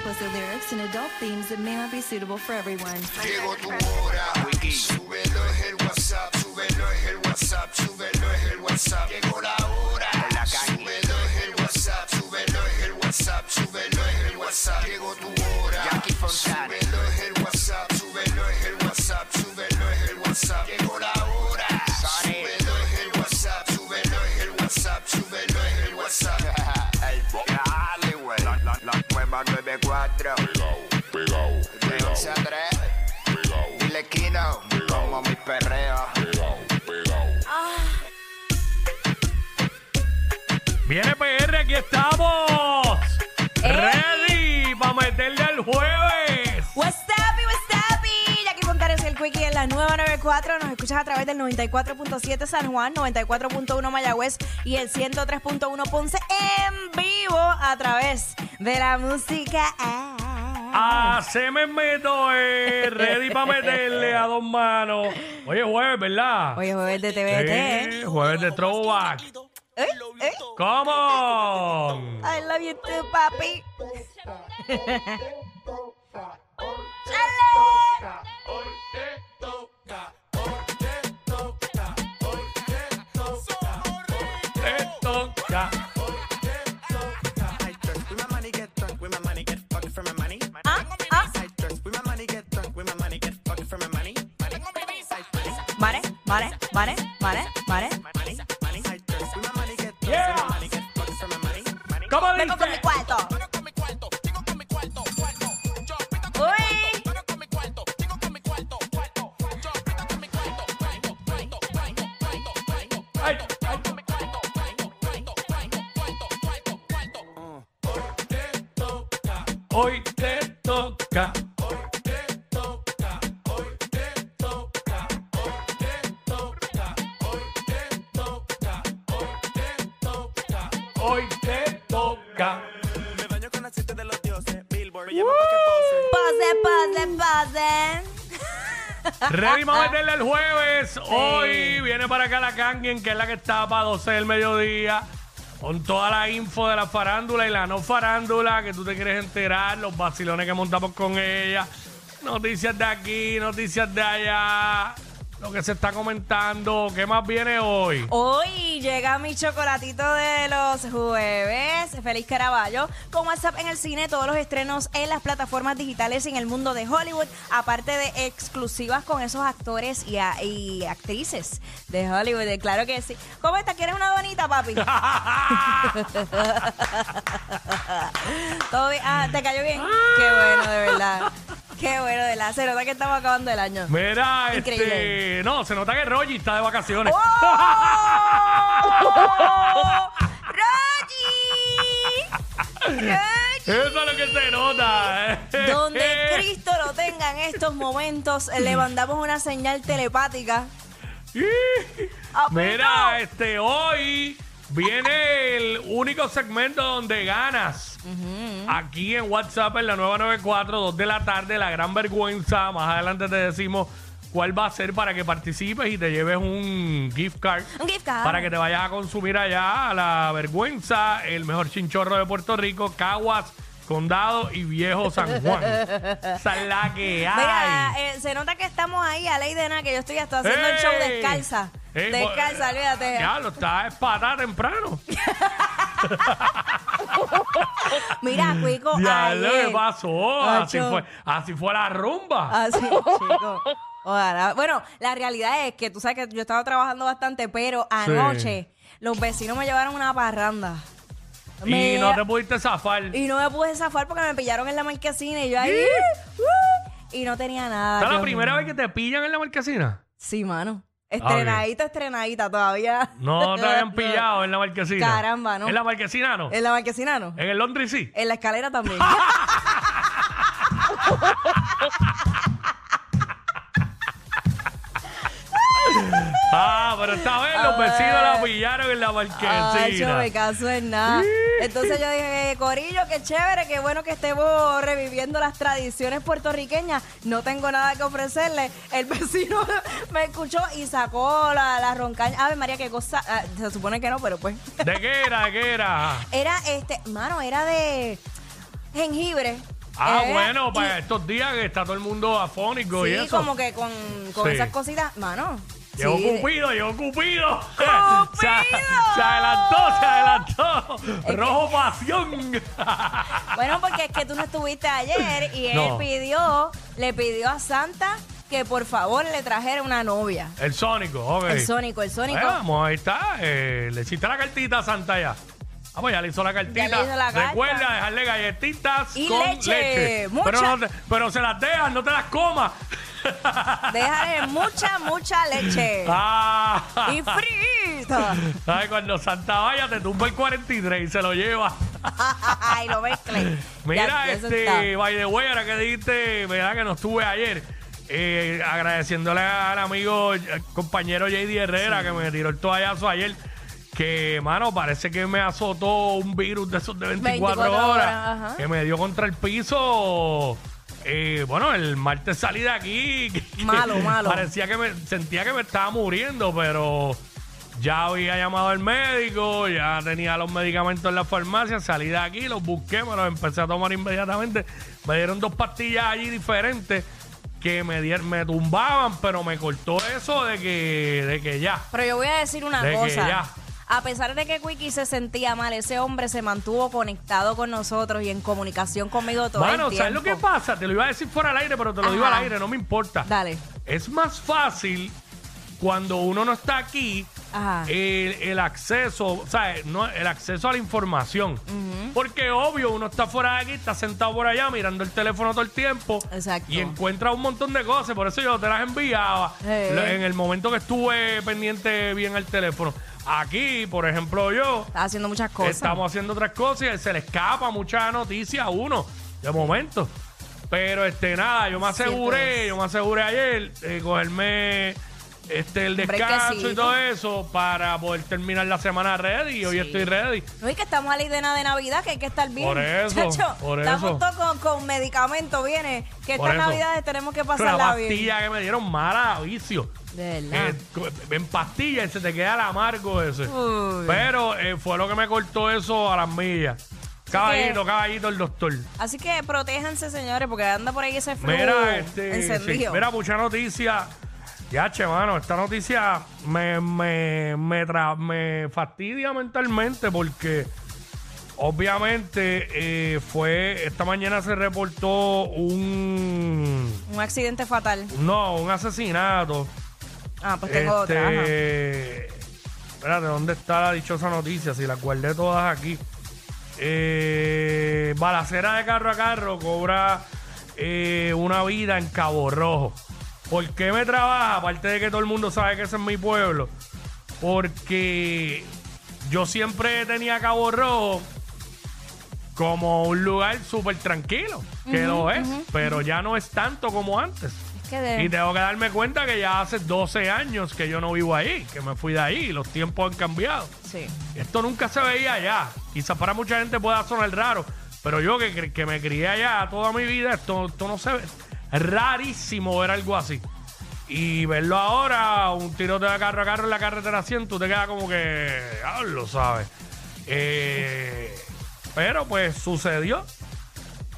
Explicit lyrics and adult themes that may not be suitable for everyone. Llegó tu hora, súbelo es el WhatsApp, súbelo es el WhatsApp, súbelo es el WhatsApp. Llegó la hora, súbelo es el WhatsApp, súbelo es el WhatsApp, súbelo es el WhatsApp. Llegó tu hora, súbelo es el 94. Pegao, De 11 a 3. Dile Kino. Como mi perreo. Viene PR, aquí estamos. La nueva 94. Nos escuchas a través del 94.7 San Juan, 94.1 Mayagüez y el 103.1 Ponce en vivo a través de la música. Ah, se me meto, eh. Ready para meterle a dos manos. Oye, jueves, ¿verdad? Hoy es jueves de TVT. Sí, jueves de throwback. ¿Eh? ¿Eh? Come on. I love you too, papi. Te toca. Ah, ah. Vale, vale, vale, vale, vale. Yeah. ¿Cómo Vengo con mi dice? cuarto. Uy. Ay, ay. Hoy te toca. Hoy te toca. Pose, pose, pose. Ready para meterle el jueves. Hoy viene para acá la Kangien, que es la que está para 12 del mediodía. Con toda la info de la farándula y la no farándula que tú te quieres enterar, los vacilones que montamos con ella, noticias de aquí, noticias de allá, lo que se está comentando, ¿qué más viene hoy? Hoy llega mi chocolatito de los jueves. Feliz Caraballo. Con WhatsApp en el cine, todos los estrenos en las plataformas digitales en el mundo de Hollywood. Aparte de exclusivas con esos actores y, a- y actrices de Hollywood. Claro que sí. ¿Cómo estás? ¿Quieres una donita, papi? ¿Todo bien? Ah, ¿te cayó bien? Qué bueno, de verdad. Qué bueno, de verdad. Se nota que estamos acabando el año. Mira, Increíble. este. No, se nota que Rogi está de vacaciones. ¡Oh! ¡Rogi! ¡Rogi! Eso es lo que se nota. eh. Donde Cristo lo tenga en estos momentos, le mandamos una señal telepática. Ah, Mira, pero- este, hoy viene el único segmento donde ganas. Aquí en WhatsApp en la nueva 94, 2 de la tarde, la gran vergüenza. Más adelante te decimos cuál va a ser para que participes y te lleves un gift card. Un gift card. Para que te vayas a consumir allá a la vergüenza, el mejor chinchorro de Puerto Rico, Caguas, Condado y Viejo San Juan. Esa es la que hay. Mira, eh, se nota que estamos ahí a ley de nada, que yo estoy hasta haciendo el show ¡Ey! descalza. Ey, descalza, bo- olvídate. Ya, lo está espatada temprano. Mira, Cuico, Ya lo ayer. pasó. Así Acho. fue, así fue la rumba. Así, chico. Ojalá. Bueno, la realidad es que tú sabes que yo estaba trabajando bastante, pero anoche los vecinos me llevaron una parranda. Y no te pudiste zafar. y no me pude zafar porque me pillaron en la marquesina y yo ahí. ¡uh! y no tenía nada. ¿Esta es la Dios primera mío. vez que te pillan en la marquesina? Sí, mano. Ah, Estrenadita, estrenadita todavía. No te habían pillado en la marquesina. Caramba, no. ¿En la marquesina no? En la marquesina no. ¿En el Londres sí? En la escalera también. Ah, pero esta vez los vecinos la pillaron en la Ay, yo marquesina. me caso en nada. Entonces yo dije, Corillo, qué chévere, qué bueno que estemos reviviendo las tradiciones puertorriqueñas. No tengo nada que ofrecerle. El vecino me escuchó y sacó la, la roncaña. Ave María, qué cosa. Ah, se supone que no, pero pues. ¿De qué era? ¿De qué era? Era este, mano, era de jengibre. Ah, Eh, bueno, y- para estos días que está todo el mundo afónico y Sí, eso. como que con, con Sí. esas cositas, mano. Llegó sí, de- Cupido, llegó Cupido. ¡Cupido! se, se adelantó, se adelantó. Rojo pasión. Bueno, porque es que tú no estuviste ayer y él No. pidió, le pidió a Santa que por favor le trajera una novia. el Sónico, ok. El Sónico, el Sónico. Bueno, vamos, ahí está. Eh, le hiciste la cartita a Santa ya. Ah, pues ya le hizo la cartita. Ya le hizo la carta. Recuerda dejarle galletitas Y con leche, leche. mucha. Pero, no te- pero se las dejas, no te las comas. Déjale mucha, mucha leche. ah. Y frita. Ay, cuando Santa vaya te tumba el 43 y se lo lleva. y lo mezcle. Mira, Ya, este, by the way, ahora que dijiste, verdad que no estuve ayer, eh, agradeciéndole al amigo, al compañero JD Herrera que me tiró el toallazo ayer, que, mano, parece que me azotó un virus de esos de 24, 24 horas, horas, que me dio contra el piso. Eh, bueno, el martes salí de aquí. que Malo, malo. Parecía que me sentía que me estaba muriendo, pero ya había llamado al médico, ya tenía los medicamentos en la farmacia, salí de aquí, los busqué, me los empecé a tomar inmediatamente. Me dieron dos pastillas allí diferentes que me, dier- me tumbaban, pero me cortó eso de que, de que ya. Pero yo voy a decir una De que cosa. ya. A pesar de que Quickie se sentía mal, ese hombre se mantuvo conectado con nosotros y en comunicación conmigo todo Bueno, el ¿sabes tiempo. lo que pasa? Te lo iba a decir fuera al aire, pero te lo digo al aire, no me importa. Dale. Es más fácil cuando uno no está aquí Ajá. el, el acceso, o sea, no, el acceso a la información. Porque obvio, uno está fuera de aquí, está sentado por allá mirando el teléfono todo el tiempo Exacto. y encuentra un montón de cosas. Por eso yo te las enviaba lo- en el momento que estuve pendiente bien al teléfono. Aquí, por ejemplo, yo haciendo muchas cosas. estamos haciendo otras cosas y se le escapa mucha noticia a uno de momento. Pero este nada, yo me aseguré, es. yo me aseguré ayer de cogerme este el descanso y todo eso para poder terminar la semana ready y hoy Sí. estoy ready. No, y que estamos a la idea de Navidad, que hay que estar bien. Por eso, Chacho, por estamos eso. todos con, con medicamentos, viene. Que estas. Navidades tenemos que la pasarla bien. pastilla que me dieron mala vicio. De verdad. Eh, en pastilla y se te queda el amargo ese. Uy. Pero eh, fue lo que me cortó eso a las millas. Caballito, caballito el doctor. Así que protéjanse, señores, porque anda por ahí ese flu Mira, este. sí, mira, mucha noticia. Ya, che, mano, esta noticia me, me, me, tra- me fastidia mentalmente porque obviamente eh, fue. Esta mañana se reportó un. Un accidente fatal. No, un asesinato. Ah, pues tengo otra. ajá. Este, Espérate, ¿dónde está la dichosa noticia? Si la guardé todas aquí. Eh, balacera de carro a carro cobra eh, una vida en Cabo Rojo. ¿Por qué me trabaja? Aparte de que todo el mundo sabe que ese es mi pueblo. Porque yo siempre tenía Cabo Rojo como un lugar súper tranquilo, que lo es, pero ya no es tanto como antes. Y tengo que darme cuenta que ya hace 12 años que yo no vivo ahí, que me fui de ahí los tiempos han cambiado. Sí. Esto nunca se veía allá. Quizás para mucha gente pueda sonar raro, pero yo que, que me crié allá toda mi vida, esto, esto no se ve. Es rarísimo ver algo así. Y verlo ahora, un tiroteo de carro a carro en la carretera 100, tú te quedas como que, lo sabes. Eh, pero pues sucedió.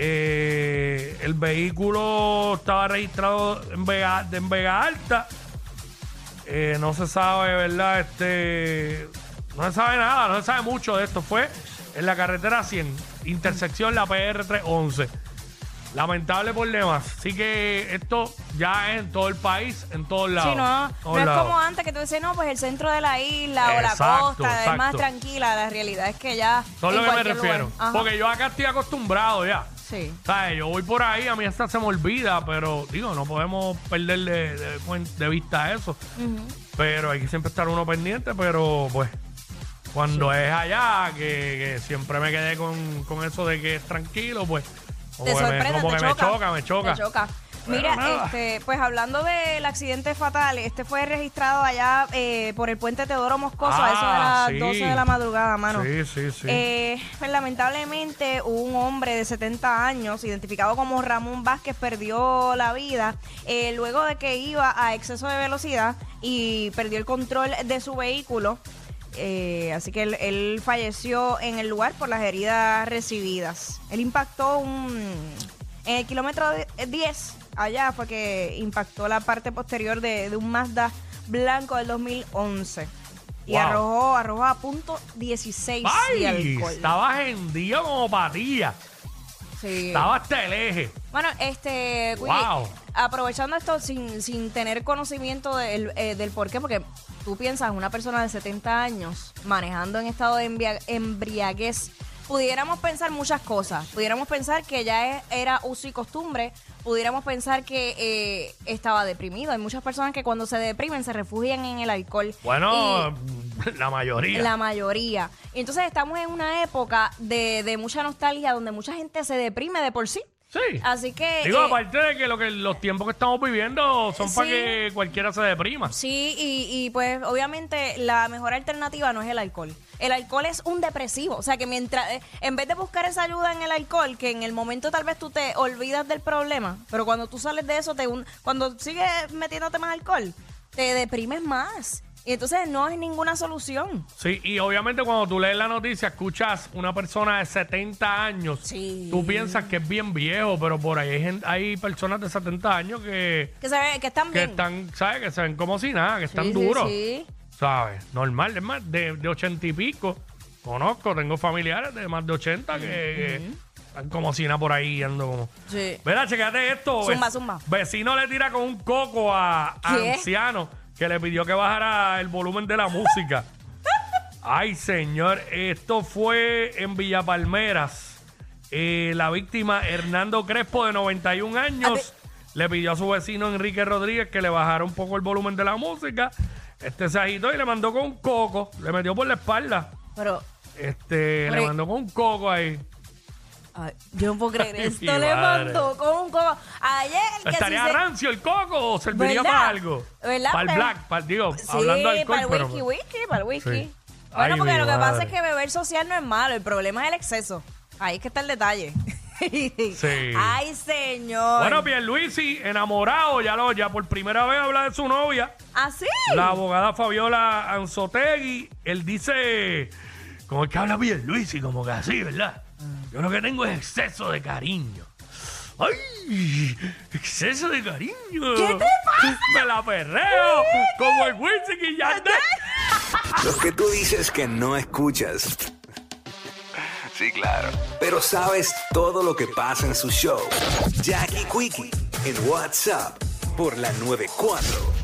Eh, el vehículo estaba registrado en Vega, en Vega Alta. Eh, no se sabe, ¿verdad? Este, no se sabe nada, no se sabe mucho de esto. Fue en la carretera 100, intersección la PR 311. Lamentable problema. Así que esto ya es en todo el país, en todos lados. Sí, no, Todos no es lados. como antes que tú dices, no, pues el centro de la isla o la costa es más tranquila. La realidad es que ya. Eso es lo que me refiero. Porque yo acá estoy acostumbrado ya. Sí. ¿Sabes? Yo voy por ahí, a mí hasta se me olvida, pero digo, no podemos perder de, de de vista eso. Pero hay que siempre estar uno pendiente, pero pues cuando es allá, que, que siempre me quedé con, con eso de que es tranquilo, pues como Te que me- sorprende, como te que me choca. me choca. Te choca. Mira, nada. este, pues hablando del accidente fatal, este fue registrado allá eh, por el puente Teodoro Moscoso a eso de Ah, las sí. 12 de la madrugada, mano. Sí, sí, sí. Eh, pues lamentablemente un hombre de 70 años, identificado como Ramón Vázquez, perdió la vida eh, luego de que iba a exceso de velocidad y perdió el control de su vehículo. Eh, así que él, él falleció en el lugar por las heridas recibidas. Él impactó un, en el kilómetro 10, allá fue que impactó la parte posterior de, de un Mazda blanco del 2011. Y Wow. arrojó, arrojó a punto 16 de ¡Ay! alcohol. Estaba hendido como patilla. Sí. Estaba hasta el eje. Bueno, este, Wow. aprovechando esto sin, sin tener conocimiento del, eh, del por qué, porque tú piensas, una persona de 70 años manejando en estado de embria- embriaguez, pudiéramos pensar muchas cosas. Pudiéramos pensar que ya es- era uso y costumbre, pudiéramos pensar que eh, estaba deprimido. Hay muchas personas que cuando se deprimen se refugian en el alcohol. Bueno, Y- la mayoría. la mayoría. Y entonces estamos en una época de, de mucha nostalgia donde mucha gente se deprime de por sí. Sí. Así que... Digo, eh, aparte de que, lo que los tiempos que estamos viviendo son para que cualquiera se deprima. Sí, y, y, pues obviamente la mejor alternativa no es el alcohol. El alcohol es un depresivo. O sea que mientras, eh, en vez de buscar esa ayuda en el alcohol, que en el momento tal vez tú te olvidas del problema, pero cuando tú sales de eso, te un- cuando sigues metiéndote más alcohol, te deprimes más. Y entonces no es ninguna solución. Sí, y obviamente cuando tú lees la noticia, escuchas una persona de 70 años, Sí. tú piensas que es bien viejo, pero por ahí hay, hay personas de 70 años que, Que, se ve, que están que bien. están, ¿sabes? Que se ven como si nada, que están Sí, sí, duros, sí. ¿sabes? Normal, es más, de, de 80 y pico, conozco, tengo familiares de más de 80 que, que están como si nada por ahí, ando como... Sí. Mira, checate esto. Zumba, Vec- zumba. Vecino le tira con un coco a, a ¿Qué? anciano que le pidió que bajara el volumen de la música. Ay, señor, esto fue en Villa Palmeras. Eh, la víctima, Hernando Crespo, de 91 años, le pidió a su vecino Enrique Rodríguez que le bajara un poco el volumen de la música. Este se agitó y le mandó con un coco, le metió por la espalda. Pero Este, le Pero- mandó con un coco ahí. Ay, yo no puedo creer esto. mi le madre. mandó con un coco. Ayer que ¿Estaría se- rancio el coco o serviría ¿Verdad? para algo? ¿Verdad? Para el black, para, digo, Sí, hablando de alcohol, para el pero... whisky, whisky, para el whisky. Sí. Bueno, Ay, porque mi lo que pasa madre. es que beber social no es malo, el problema es el exceso. Ahí es que está el detalle. Sí. Ay, señor. Bueno, Pierluisi, enamorado, ya, lo, ya por primera vez habla de su novia, ¿Ah, sí? la abogada Fabiola Anzotegui. Él dice, como el que habla Pierluisi, como que así, ¿verdad? Yo lo que tengo es exceso de cariño. ¡Ay! ¡Exceso de cariño! ¿Qué te pasa? ¡Me la perreo! Como el Wisin y Yandel. Los que tú dices que no escuchas. Sí, claro. Pero sabes todo lo que pasa en su show. Jackie Quickie en WhatsApp por la 94.